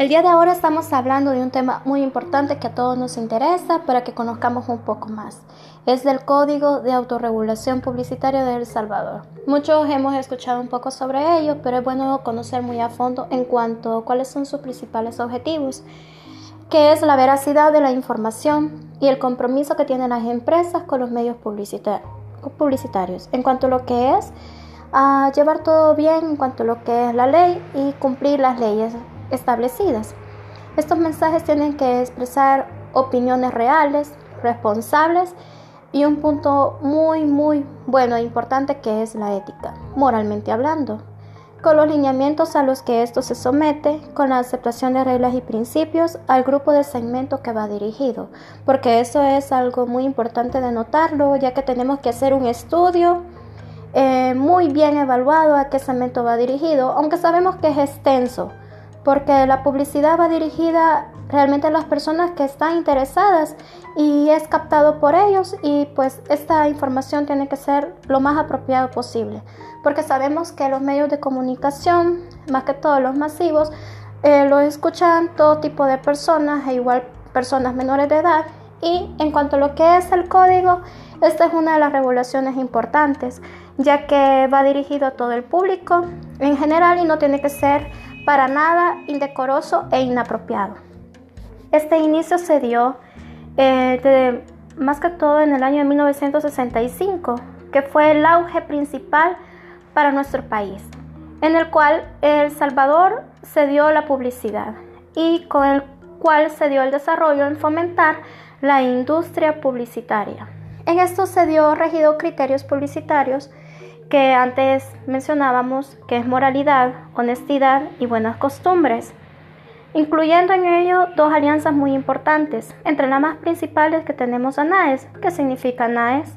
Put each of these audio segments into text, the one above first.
El día de ahora estamos hablando de un tema muy importante que a todos nos interesa para que conozcamos un poco más. Es del Código de Autorregulación Publicitaria de El Salvador. Muchos hemos escuchado un poco sobre ello, pero es bueno conocer muy a fondo en cuanto a cuáles son sus principales objetivos, que es la veracidad de la información y el compromiso que tienen las empresas con los medios publicitarios. En cuanto a lo que es llevar todo bien en cuanto a lo que es la ley y cumplir las leyes establecidas. Estos mensajes tienen que expresar opiniones reales, responsables y un punto muy, muy bueno e importante que es la ética, moralmente hablando, con los lineamientos a los que esto se somete, con la aceptación de reglas y principios al grupo de segmento que va dirigido, porque eso es algo muy importante de notarlo, ya que tenemos que hacer un estudio eh, muy bien evaluado a qué segmento va dirigido, aunque sabemos que es extenso, porque la publicidad va dirigida realmente a las personas que están interesadas y es captado por ellos y pues esta información tiene que ser lo más apropiado posible, porque sabemos que los medios de comunicación, más que todos los masivos, eh, lo escuchan todo tipo de personas e igual personas menores de edad y en cuanto a lo que es el código, esta es una de las regulaciones importantes, ya que va dirigido a todo el público en general y no tiene que ser para nada indecoroso e inapropiado. Este inicio se dio eh, más que todo en el año de 1965, que fue el auge principal para nuestro país, en el cual El Salvador se dio la publicidad y con el cual se dio el desarrollo en fomentar la industria publicitaria. En esto se dio regido criterios publicitarios que antes mencionábamos, que es moralidad, honestidad y buenas costumbres, incluyendo en ello dos alianzas muy importantes, entre las más principales que tenemos a NAES, que significa NAES,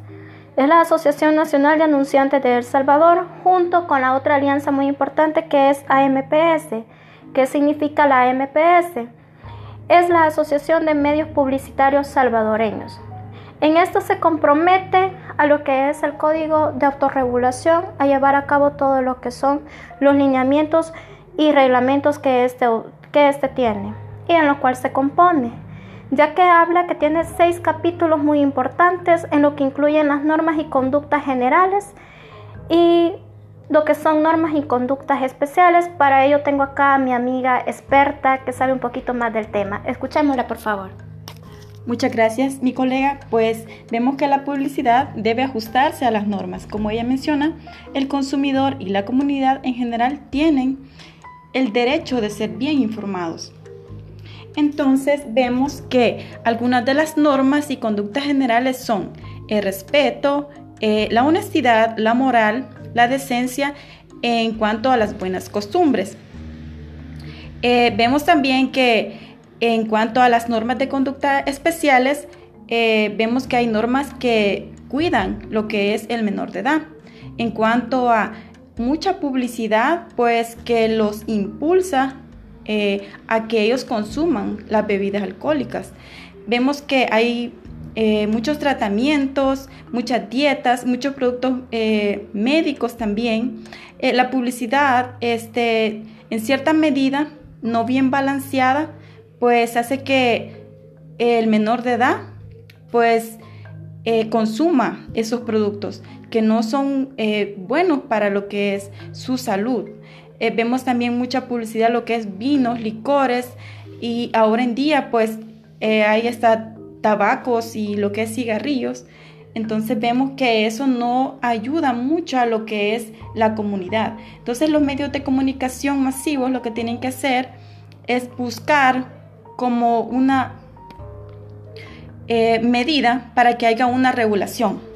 es la Asociación Nacional de Anunciantes de El Salvador, junto con la otra alianza muy importante que es AMPS, que significa la AMPS, es la Asociación de Medios Publicitarios Salvadoreños. En esto se compromete a lo que es el código de autorregulación, a llevar a cabo todo lo que son los lineamientos y reglamentos que este, que este tiene y en lo cual se compone, ya que habla que tiene seis capítulos muy importantes en lo que incluyen las normas y conductas generales y lo que son normas y conductas especiales. Para ello tengo acá a mi amiga experta que sabe un poquito más del tema. Escuchémosla, por favor. Muchas gracias, mi colega. Pues vemos que la publicidad debe ajustarse a las normas. Como ella menciona, el consumidor y la comunidad en general tienen el derecho de ser bien informados. Entonces vemos que algunas de las normas y conductas generales son el respeto, eh, la honestidad, la moral, la decencia en cuanto a las buenas costumbres. Eh, vemos también que en cuanto a las normas de conducta especiales, eh, vemos que hay normas que cuidan lo que es el menor de edad. En cuanto a mucha publicidad, pues que los impulsa eh, a que ellos consuman las bebidas alcohólicas. Vemos que hay eh, muchos tratamientos, muchas dietas, muchos productos médicos también. la publicidad, este, en cierta medida, no bien balanceada, pues hace que el menor de edad pues eh, consuma esos productos que no son eh, buenos para lo que es su salud. Eh, vemos también mucha publicidad lo que es vinos, licores y ahora en día pues hay hasta tabacos y lo que es cigarrillos. Entonces vemos que eso no ayuda mucho a lo que es la comunidad. Entonces los medios de comunicación masivos lo que tienen que hacer es buscar como una eh, medida para que haya una regulación.